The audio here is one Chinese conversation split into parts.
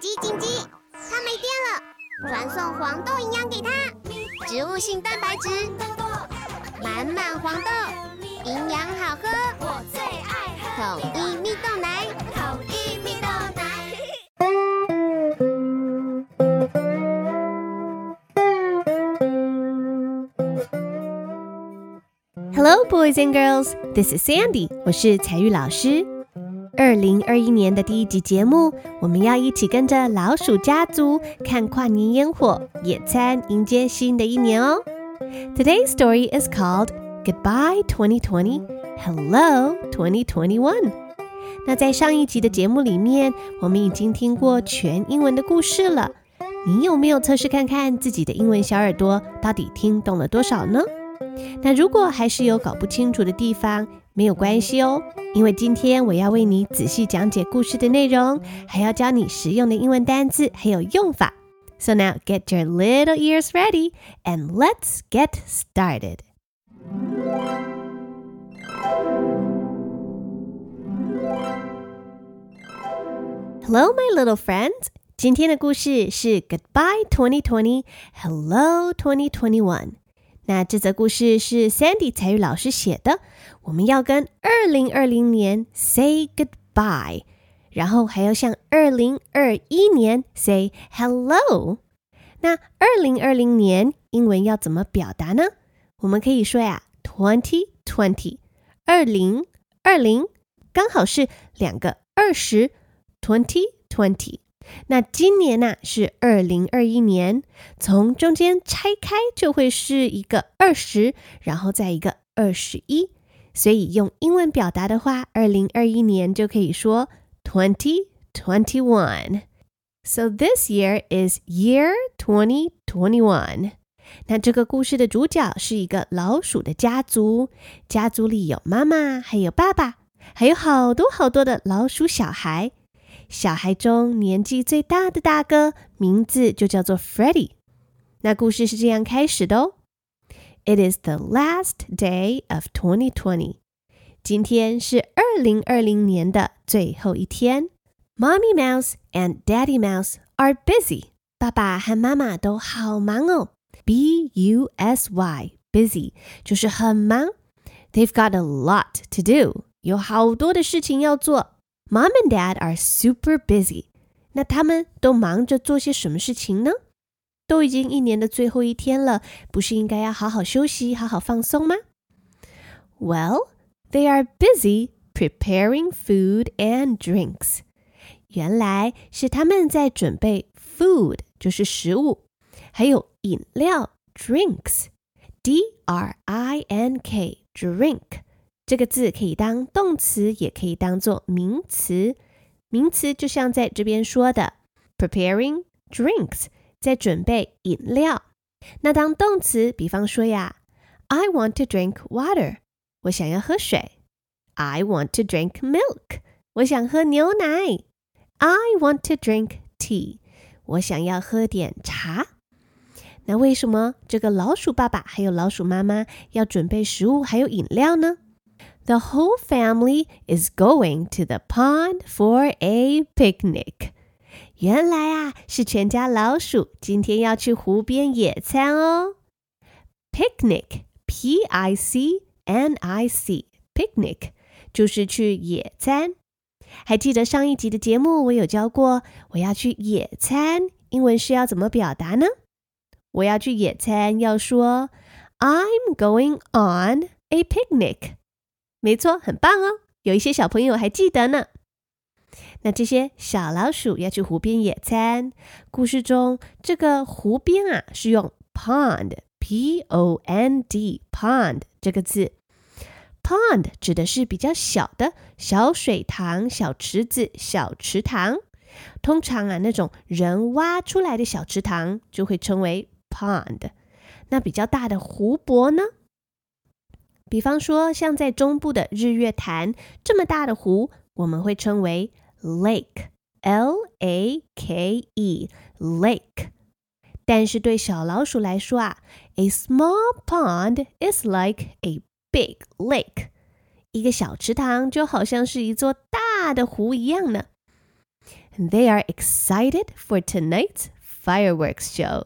紧急紧急！它没电了，传送黄豆营养给它，植物性蛋白质，满满黄豆，营养好喝，我最爱喝统一蜜豆奶，统一蜜豆奶。Hello, boys and girls. This is Sandy. 我是彩玉老师。二零二一年的第一集节目，我们要一起跟着老鼠家族看跨年烟火、野餐，迎接新的一年哦。Today's story is called Goodbye 2020, Hello 2021。那在上一集的节目里面，我们已经听过全英文的故事了。你有没有测试看看自己的英文小耳朵到底听懂了多少呢？那如果还是有搞不清楚的地方，没有关系哦，因为今天我要为你仔细讲解故事的内容，还要教你实用的英文单词还有用法。So now get your little ears ready and let's get started. Hello, my little friends. 今天的故事是 Goodbye 2020, Hello 2021. 那这则故事是 Sandy 采玉老师写的。我们要跟二零二零年 say goodbye，然后还要向二零二一年 say hello。那二零二零年英文要怎么表达呢？我们可以说呀，twenty twenty，二零二零，刚好是两个二十，twenty twenty。那今年呢、是二零二一年，从中间拆开就会是一个二十，然后再一个二十一。所以用英文表达的话，二零二一年就可以说 twenty twenty one。So this year is year twenty twenty one。那这个故事的主角是一个老鼠的家族，家族里有妈妈，还有爸爸，还有好多好多的老鼠小孩。小孩中年纪最大的大哥名字就叫做 Freddie。那故事是这样开始的哦。It is the last day of 2020. 今天是二零二零年的最后一天。Mommy Mouse and Daddy Mouse are busy. 爸爸和妈妈都好忙哦。B U S Y busy 就是很忙。They've got a lot to do. 有好多的事情要做。Mom and Dad are super busy. 那他们都忙着做些什么事情呢？都已经一年的最后一天了，不是应该要好好休息、好好放松吗？Well, they are busy preparing food and drinks. 原来是他们在准备 food，就是食物，还有饮料 drinks。D-R-I-N-K drink 这个字可以当动词，也可以当做名词。名词就像在这边说的 preparing drinks。在准备饮料，那当动词，比方说呀，I want to drink water，我想要喝水；I want to drink milk，我想喝牛奶；I want to drink tea，我想要喝点茶。那为什么这个老鼠爸爸还有老鼠妈妈要准备食物还有饮料呢 ？The whole family is going to the pond for a picnic. 原来啊，是全家老鼠今天要去湖边野餐哦。Picnic，P-I-C-N-I-C，Picnic 就是去野餐。还记得上一集的节目，我有教过我要去野餐，英文是要怎么表达呢？我要去野餐，要说 I'm going on a picnic。 没错，很棒哦。有一些小朋友还记得呢。那这些小老鼠要去湖边野餐。故事中这个湖边啊，是用 pond，p-o-n-d，pond 这个字。pond 指的是比较小的小水塘、小池子、小池塘。通常啊，那种人挖出来的小池塘就会称为 pond。那比较大的湖泊呢？比方说像在中部的日月潭这么大的湖，我们会称为 Lake, L-A-K-E, lake。但是对小老鼠来说啊，a small pond is like a big lake。一个小池塘就好像是一座大的湖一样呢。 and they are excited for tonight's fireworks show.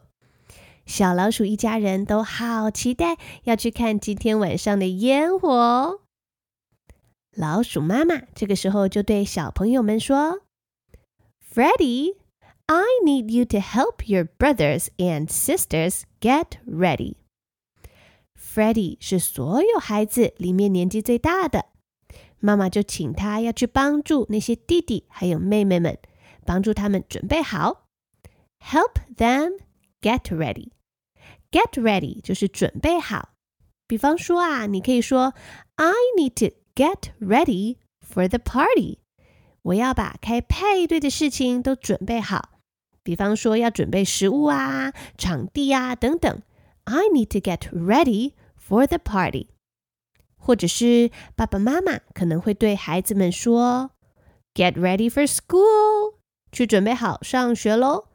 小老鼠一家人都好期待要去看今天晚上的烟火哦。老鼠妈妈这个时候就对小朋友们说：“Freddie, I need you to help your brothers and sisters get ready.” Freddie 是所有孩子里面年纪最大的，妈妈就请他要去帮助那些弟弟还有妹妹们，帮助他们准备好，help them get ready。get ready 就是准备好。比方说啊，你可以说，I need to get ready for the party。我要把开派对的事情都准备好。比方说要准备食物啊、场地啊等等。I need to get ready。For the party，或者是爸爸妈妈可能会对孩子们说：“Get ready for school，去准备好上学喽。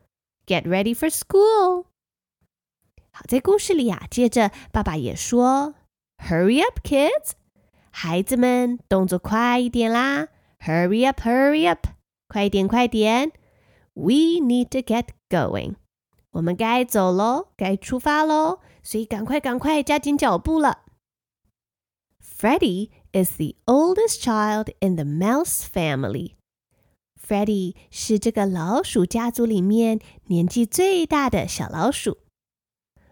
”Get ready for school。好，在故事里啊，接着爸爸也说：“Hurry up, kids，孩子们动作快一点啦！Hurry up, hurry up，快一点，快点！We need to get going，我们该走喽，该出发喽。”所以赶快赶快加紧脚步了。Freddie is the oldest child in the mouse family. Freddie 是这个老鼠家族里面年纪最大的小老鼠。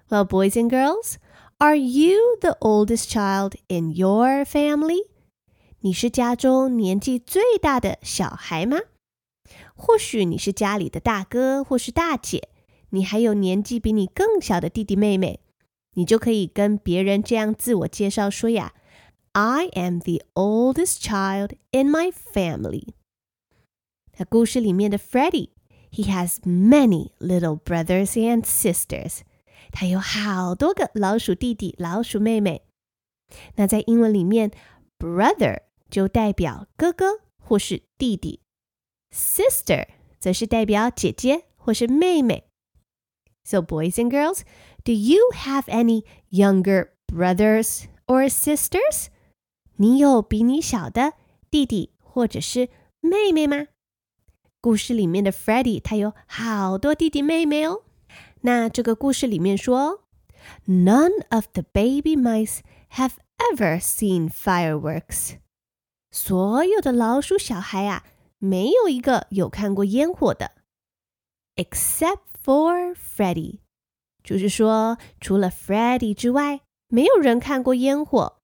Well, boys and girls, are you the oldest child in your family? 你是家中年纪最大的小孩吗？或许你是家里的大哥或是大姐，你还有年纪比你更小的弟弟妹妹。你就可以跟别人这样自我介绍说呀：“I am the oldest child in my family。” 那故事里面的 Freddie，he has many little brothers and sisters。他有好多个老鼠弟弟、老鼠妹妹。那在英文里面，brother 就代表哥哥或是弟弟，sister 则是代表姐姐或是妹妹。So boys and girls。Do you have any younger brothers or sisters？你有比你小的弟弟或者是妹妹吗？ 故事里面的 Freddie 他有好多弟弟妹妹哦。那这个故事里面说，None of the baby mice have ever seen fireworks。所有的老鼠小孩啊，没有一个有看过烟火的，except for Freddie。就是说，除了 Freddie 之外，没有人看过烟火，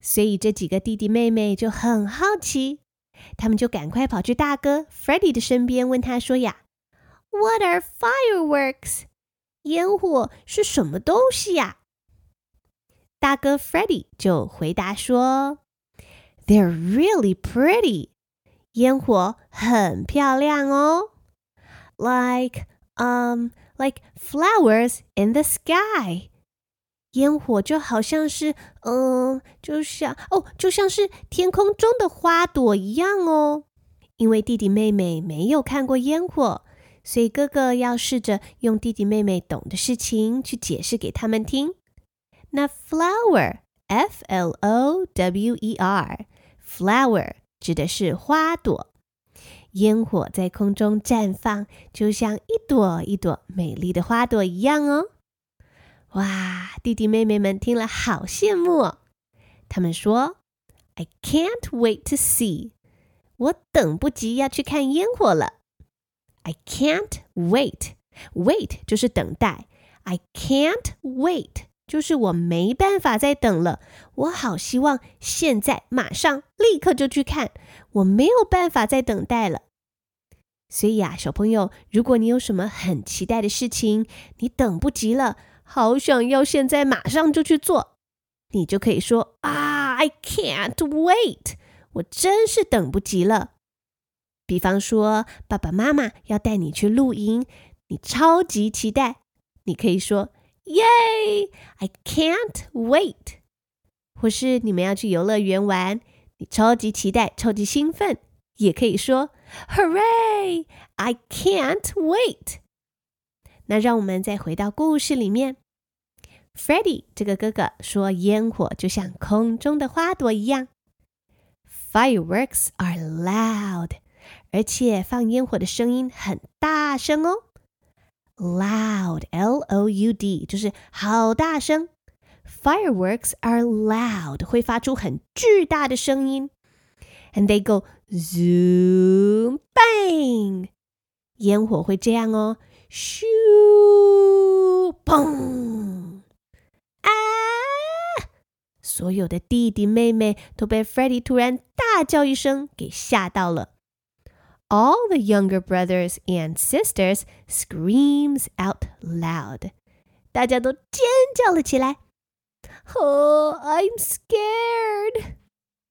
所以这几个弟弟妹妹就很好奇，他们就赶快跑去大哥 Freddie 的身边，问他说：“呀，What are fireworks？烟火是什么东西呀？”大哥 Freddie 就回答说：“They're really pretty，烟火很漂亮哦，like um。” Like flowers in the sky， 烟火就好像是，嗯，就像哦，就像是天空中的花朵一样哦。因为弟弟妹妹没有看过烟火，所以哥哥要试着用弟弟妹妹懂的事情去解释给他们听。那 flower，f l o w e r，flower 指的是花朵。烟火在空中绽放，就像一朵一朵美丽的花朵一样哦！哇，弟弟妹妹们听了好羡慕哦。他们说：“I can't wait to see，我等不及要去看烟火了。”I can't wait，wait 就是等待。I can't wait 就是我没办法再等了。我好希望现在马上立刻就去看，我没有办法再等待了。所以啊，小朋友，如果你有什么很期待的事情，你等不及了，好想要现在马上就去做，你就可以说啊，I can't wait，我真是等不及了。比方说，爸爸妈妈要带你去露营，你超级期待，你可以说，Yay，I can't wait。或是你们要去游乐园玩，你超级期待，超级兴奋，也可以说。Hooray! I can't wait. 那让我们再回到故事里面。Freddie 这个哥哥说，烟火就像空中的花朵一样。Fireworks are loud, 而且放烟火的声音很大声哦，loud，L-O-U-D，就是好大声。Fireworks are loud，会发出很巨大的声音。And they go zoom bang，烟火会这样哦， 咻，砰，啊！所有的弟弟妹妹都被 Freddie 突然大叫一声给吓到了。All the younger brothers and sisters screams out loud，大家都尖叫了起来。Oh, I'm scared.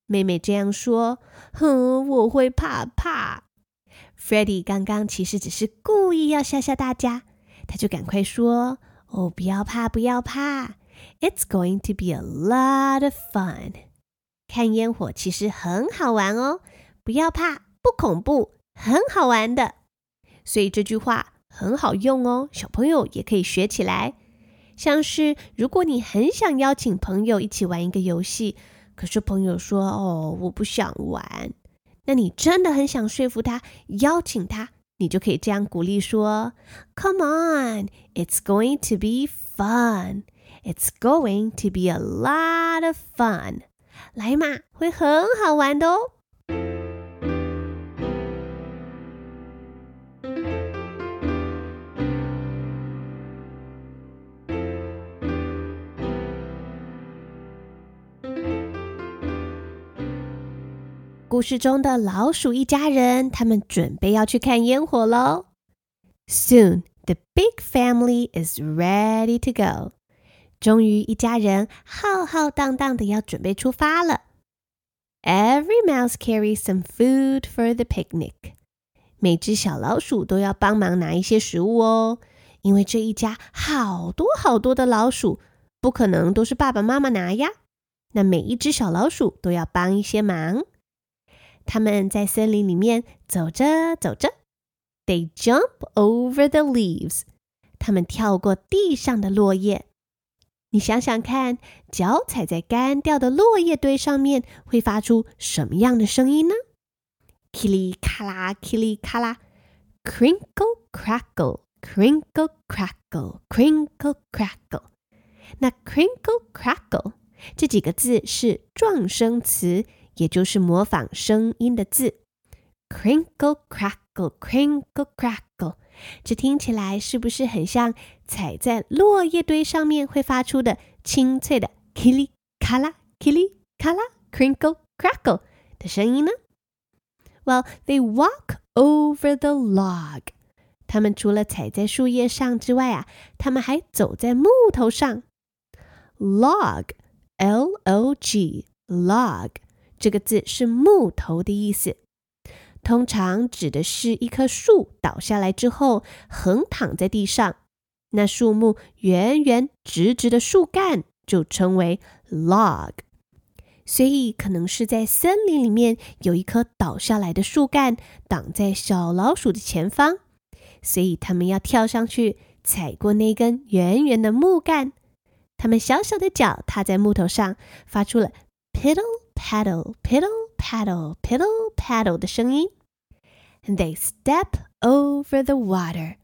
妹妹这样说：“哼，我会怕怕。” ” Freddie 刚刚其实只是故意要吓吓大家，他就赶快说：“哦，不要怕，不要怕。It's going to be a lot of fun。看烟火其实很好玩哦，不要怕，不恐怖，很好玩的。所以这句话很好用哦，小朋友也可以学起来。”像是如果你很想邀请朋友一起玩一个游戏，可是朋友说：“哦，我不想玩。”那你真的很想说服他，邀请他，你就可以这样鼓励说：“Come on, it's going to be fun. It's going to be a lot of fun.” 来嘛，会很好玩的哦。故事中的老鼠一家人，他们准备要去看烟火喽。Soon, the big family is ready to go. 终于，一家人浩浩荡荡的要准备出发了。Every mouse carries some food for the picnic. 每只小老鼠都要帮忙拿一些食物哦，因为这一家好多好多的老鼠，不可能都是爸爸妈妈拿呀。那每一只小老鼠都要帮一些忙。 他们在森林里面走着走着，They jump over the leaves。他们跳过地上的落叶。你想想看，脚踩在干掉的落叶堆上面，会发出什么样的声音呢？噼里咔啦，噼里咔啦，crinkle crackle crinkle crackle crinkle crackle。那 crinkle crackle 这几个字是撞声词。也就是模仿声音的字，crinkle crackle crinkle crackle，这听起来是不是很像踩在落叶堆上面会发出的清脆的“噼里咔啦噼里咔啦 crinkle crackle” 的声音呢？Well, they walk over the log。他们除了踩在树叶上之外啊，他们还走在木头上。Log，L-O-G，log。这个字是木头的意思，通常指的是一棵树倒下来之后横躺在地上，那树木圆圆直直的树干就称为 log。所以可能是在森林里面有一棵倒下来的树干挡在小老鼠的前方，所以他们要跳上去踩过那根圆圆的木干，他们小小的脚踏在木头上，发出了 piddle。Paddle, piddle, paddle, piddle, paddle 的声音。And they step over the water.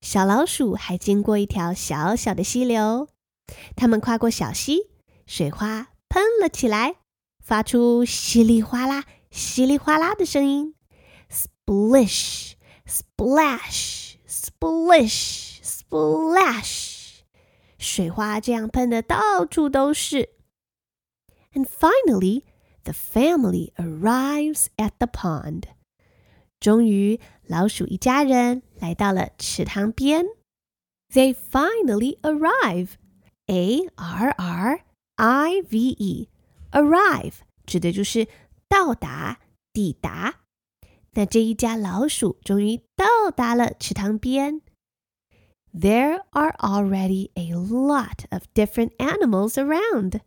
小老鼠还经过一条小小的溪流，它们跨过小溪，水花喷了起来，发出稀里哗啦、稀里哗啦的声音。Splish, splash, splish, splash，水花这样喷的到处都是。And finally. The family arrives at the pond. 终于，老鼠一家人来到了池塘边。They finally arrive. A R R I V E. Arrive 指的就是到达、抵达。那这一家老鼠终于到达了池塘边。There are already a lot of different animals around.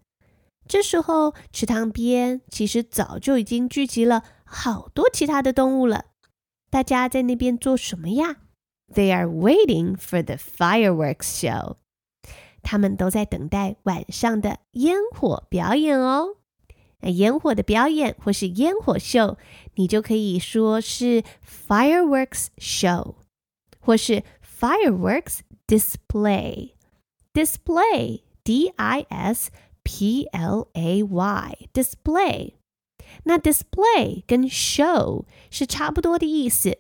这时候，池塘边其实早就已经聚集了好多其他的动物了。大家在那边做什么呀？They are waiting for the fireworks show。他们都在等待晚上的烟火表演哦。那烟火的表演或是烟火秀，你就可以说是 fireworks show，或是 fireworks display。display，d i s p l a y，display。那 display 跟 show 是差不多的意思。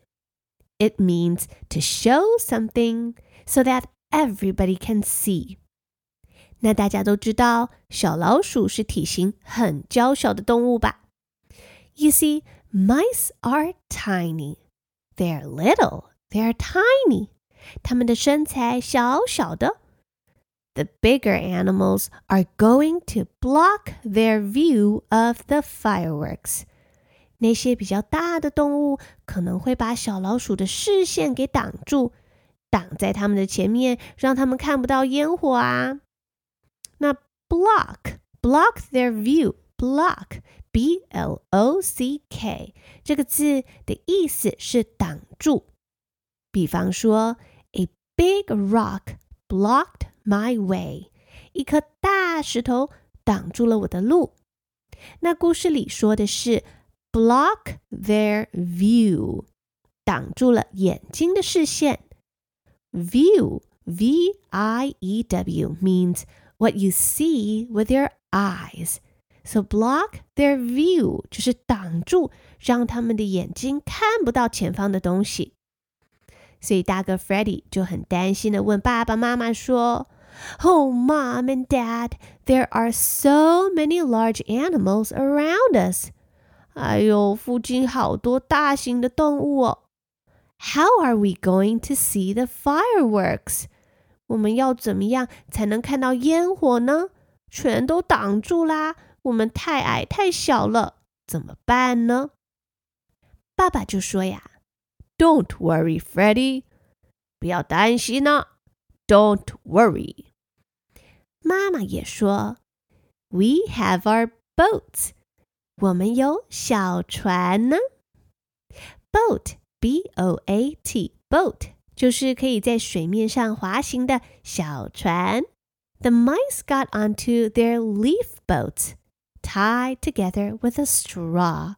It means to show something so that everybody can see。那大家都知道，小老鼠是体型很娇小的动物吧？You see, mice are tiny. They're little. They're tiny. 它们的身材小小的。 The bigger animals are going to block their view of the fireworks. 那些比较大的动物可能会把小老鼠的视线给挡住，挡在它们的前面，让它们看不到烟火啊。那 block block their view block b l o c k 这个字的意思是挡住。比方说，a big rock blocked my way，一颗大石头挡住了我的路。那故事里说的是 block their view，挡住了眼睛的视线。view v i e w means What you see with your eyes, so block their view 就是挡住，让他们的眼睛看不到前方的东西。所以大哥 Freddie 就很担心的问爸爸妈妈说 ：“Oh, Mom and Dad, there are so many large animals around us. 哎呦，附近好多大型的动物哦。How are we going to see the fireworks?” 我们要怎么样才能看到烟火呢？全都挡住啦！我们太矮太小了，怎么办呢？爸爸就说呀：“Don't worry, Freddie，不要担心呢。 ” Don't worry。”妈妈也说：“We have our boats，我们有小船呢。Boat，B-O-A-T，boat。”就是可以在水面上滑行的小船。The mice got onto their leaf boats, tied together with a straw.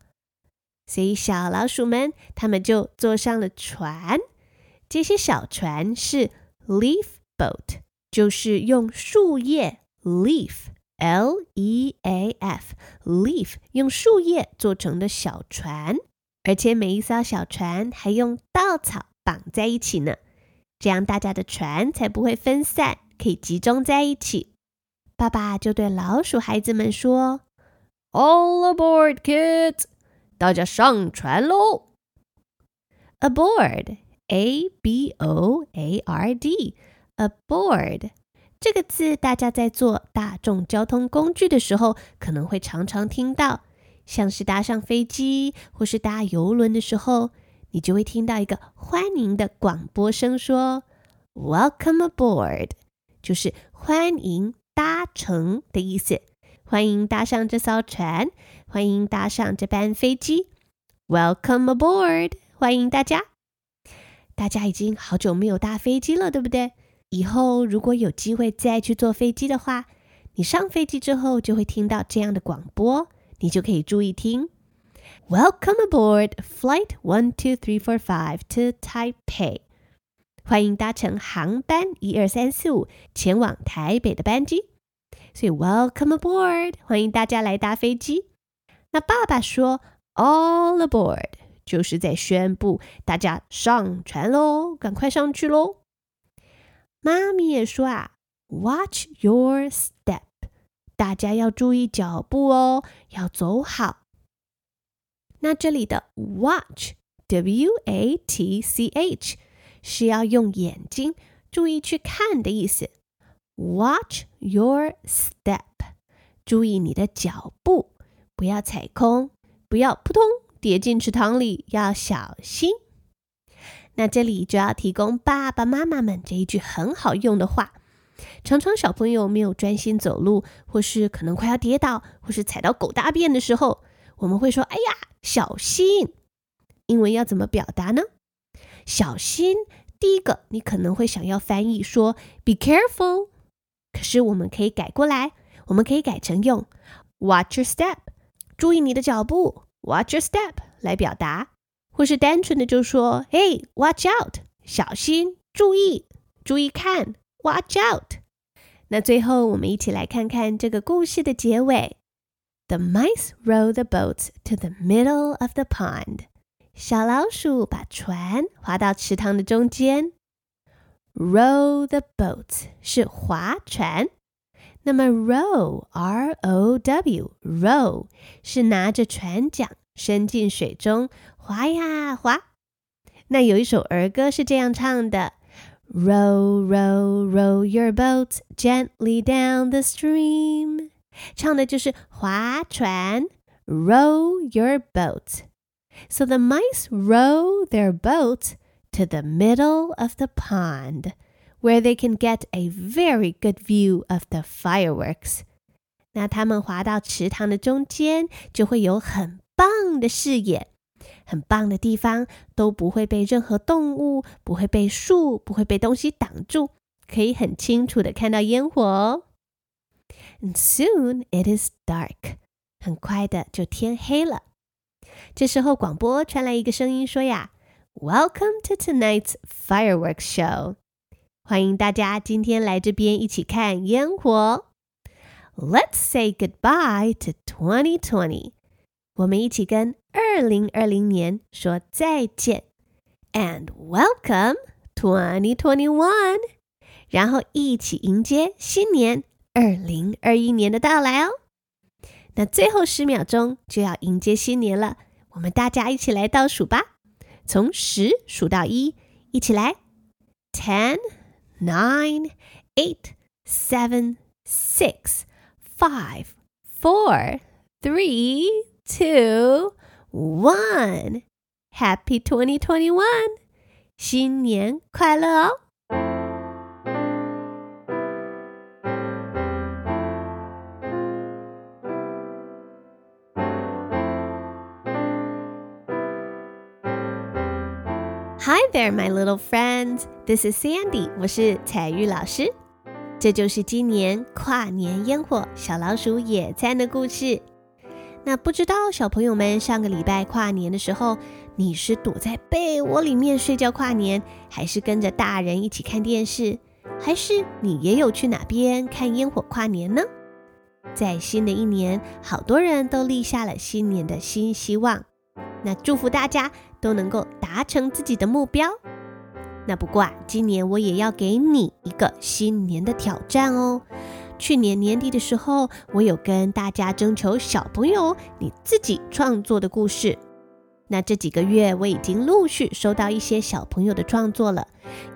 所以小老鼠们，他们就坐上了船。这些小船是 leaf boat，就是用树叶 leaf，L-E-A-F，leaf 用树叶做成的小船。而且每一艘小船还用稻草。绑在一起呢，这样大家的船才不会分散，可以集中在一起。爸爸就对老鼠孩子们说：“All aboard, kids！大家上船喽！”Aboard, a b o a r d aboard 这个字，大家在坐大众交通工具的时候，可能会常常听到，像是搭上飞机或是搭邮轮的时候。你就会听到一个欢迎的广播声说：“Welcome aboard”，就是欢迎搭乘的意思。欢迎搭上这艘船，欢迎搭上这班飞机。Welcome aboard，欢迎大家。大家已经好久没有搭飞机了，对不对？以后如果有机会再去坐飞机的话，你上飞机之后就会听到这样的广播，你就可以注意听。Welcome aboard Flight One Two Three Four Five to Taipei。欢迎搭乘航班一二三四五前往台北的班机。所以 Welcome aboard，欢迎大家来搭飞机。那爸爸说 All aboard，就是在宣布大家上船喽，赶快上去喽。妈咪也说啊，Watch your step，大家要注意脚步哦，要走好。那这里的 watch，W-A-T-C-H，是要用眼睛注意去看的意思。Watch your step，注意你的脚步，不要踩空，不要扑通跌进池塘里，要小心。那这里就要提供爸爸妈妈们这一句很好用的话。常常小朋友没有专心走路，或是可能快要跌倒，或是踩到狗大便的时候，我们会说：“哎呀！”小心，英文要怎么表达呢？小心，第一个你可能会想要翻译说 “be careful”，可是我们可以改过来，我们可以改成用 “watch your step”，注意你的脚步，“watch your step”，来表达，或是单纯的就说 “Hey, watch out”，小心，注意，注意看，watch out。那最后，我们一起来看看这个故事的结尾。The mice row the boat to the middle of the pond. 小老鼠把船划到池塘的中间。Row the boat 是划船，那么 row R O W row 是拿着船桨伸进水中 划呀划。那有一首儿歌是这样唱的：Row, row, row your boat gently down the stream。唱的就是划船，row your boat。So the mice row their boat to the middle of the pond, where they can get a very good view of the fireworks. 那他们滑到池塘的中间，就会有很棒的视野， 很棒的地方都不会被任何动物、不会被树、不会被东西挡住，可以很清楚的看到烟火。哦 soon it is dark. 很快的就天黑了。这时候广播传来一个声音说呀：“Welcome to tonight's fireworks show。欢迎大家今天来这边一起看烟火。Let's say goodbye to 2020。我们一起跟二零二零年说再见。And welcome twenty twenty one，。然后一起迎接新年。”二零二一年的到来哦，那最后十秒钟就要迎接新年了，我们大家一起来倒数吧，从十数到一，一起来，ten, nine, eight, seven, six, five, four, three, two, one. Happy twenty twenty one，新年快乐哦！Hi there, my little friends. This is Sandy. 我是彩玉老师。这就是今年跨年烟火小老鼠野餐的故事。那不知道小朋友们上个礼拜跨年的时候，你是躲在被窝里面睡觉跨年，还是跟着大人一起看电视，还是你也有去哪边看烟火跨年呢？在新的一年，好多人都立下了新年的新希望。那祝福大家都能够达成自己的目标。那不过啊，今年我也要给你一个新年的挑战哦。去年年底的时候，我有跟大家征求小朋友你自己创作的故事。那这几个月我已经陆续收到一些小朋友的创作了，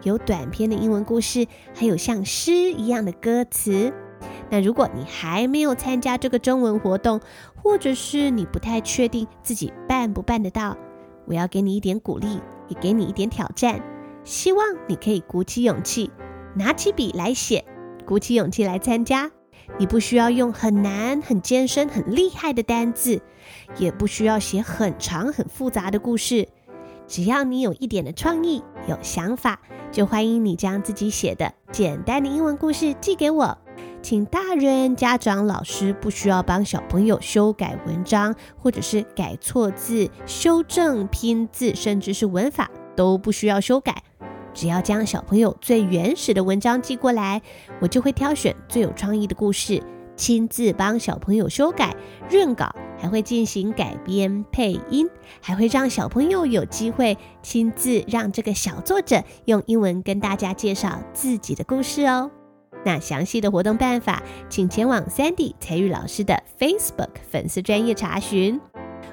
有短篇的英文故事，还有像诗一样的歌词。那如果你还没有参加这个征文活动，或者是你不太确定自己办不办得到，我要给你一点鼓励，也给你一点挑战，希望你可以鼓起勇气，拿起笔来写，鼓起勇气来参加。你不需要用很难、很艰深、很厉害的单字，也不需要写很长、很复杂的故事，只要你有一点的创意、有想法，就欢迎你将自己写的简单的英文故事寄给我。请大人、家长、老师不需要帮小朋友修改文章，或者是改错字、修正拼字，甚至是文法都不需要修改。只要将小朋友最原始的文章寄过来，我就会挑选最有创意的故事，亲自帮小朋友修改、润稿，还会进行改编、配音，还会让小朋友有机会亲自让这个小作者用英文跟大家介绍自己的故事哦。那详细的活动办法，请前往 Sandy 采玉老师的 Facebook 粉丝专业查询。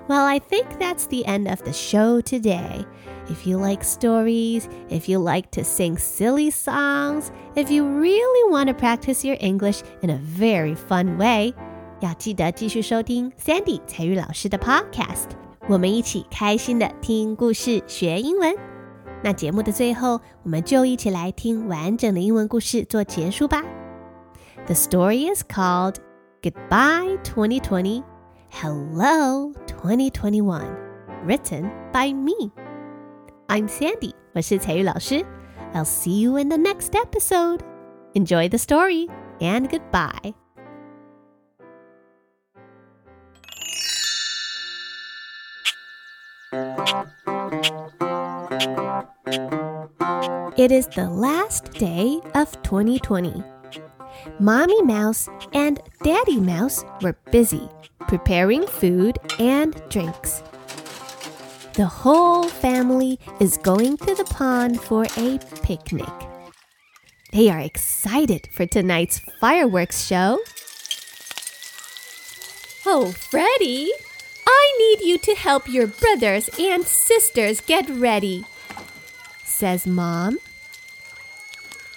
Well, I think that's the end of the show today. If you like stories, if you like to sing silly songs, if you really want to practice your English in a very fun way，要记得继续收听 Sandy 采玉老师的 Podcast，我们一起开心的听故事学英文。那节目的最后，我们就一起来听完整的英文故事做结束吧。The story is called Goodbye 2020, Hello 2021, written by me. I'm Sandy，我是彩玉老师。I'll see you in the next episode. Enjoy the story and goodbye. It is the last day of 2020. Mommy Mouse and Daddy Mouse were busy preparing food and drinks. The whole family is going to the pond for a picnic. They are excited for tonight's fireworks show. Oh, Freddie, I need you to help your brothers and sisters get ready, says Mom.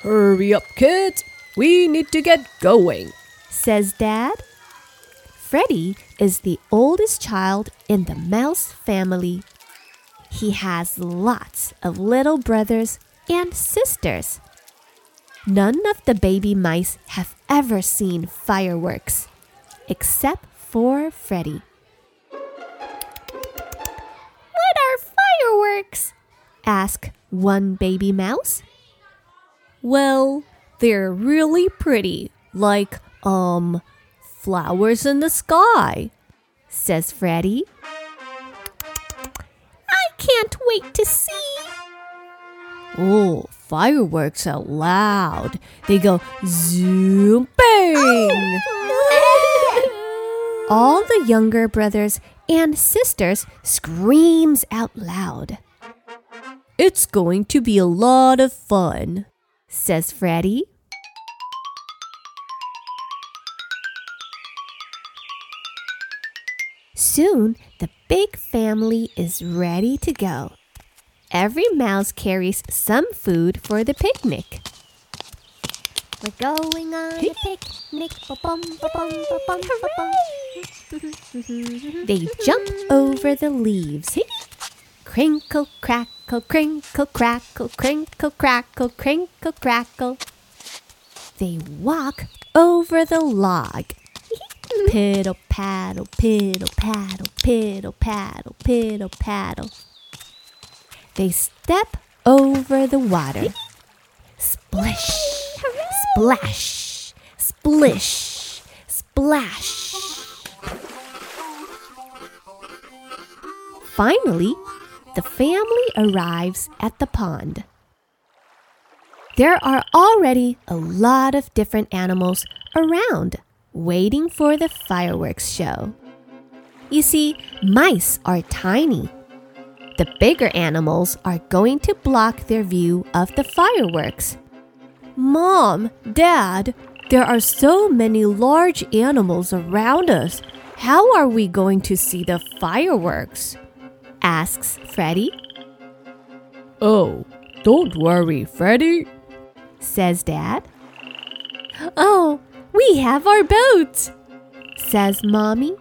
Hurry up, kids. We need to get going, says Dad. Freddie is the oldest child in the mouse family. He has lots of little brothers and sisters. None of the baby mice have ever seen fireworks, except for Freddie. What are fireworks? asked one baby mouse. Well, they're really pretty, like, um, flowers in the sky, says Freddie. Can't wait to see. Oh, fireworks are loud. They go zoom bang. Oh, All the younger brothers and sisters screams out loud. It's going to be a lot of fun, says Freddie. Soon, the big family is ready to go. Every mouse carries some food for the picnic. We're going on a picnic. they jump over the leaves. Crinkle, crackle, crinkle, crackle, crinkle, crackle, crinkle, crackle. They walk over the log. Piddle paddle, piddle paddle, piddle paddle, piddle paddle. They step over the water. Splish, splash, splish, splash. Finally, the family arrives at the pond. There are already a lot of different animals around waiting for the fireworks show. You see, mice are tiny. The bigger animals are going to block their view of the fireworks. Mom, Dad, there are so many large animals around us. How are we going to see the fireworks? asks Freddie. Oh, don't worry, Freddie, says Dad. Oh, we have our boat, says Mommy.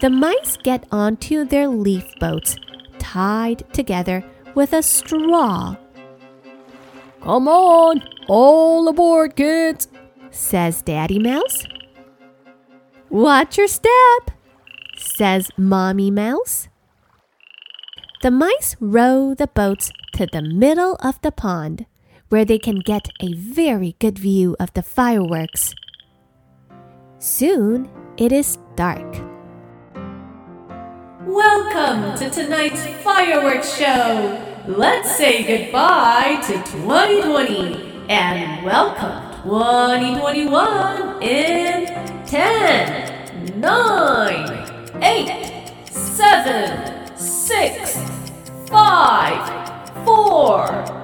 The mice get onto their leaf boats, tied together with a straw. Come on, all aboard, kids, says Daddy Mouse. Watch your step, says Mommy Mouse. The mice row the boats to the middle of the pond where they can get a very good view of the fireworks. Soon it is dark. Welcome to tonight's fireworks show. Let's say goodbye to 2020 and welcome 2021 in 10, 9, 8, 7, 6, 5, 4,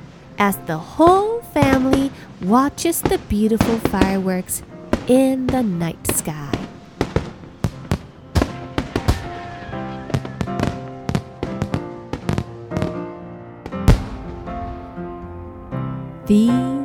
as the whole family watches the beautiful fireworks in the night sky. The.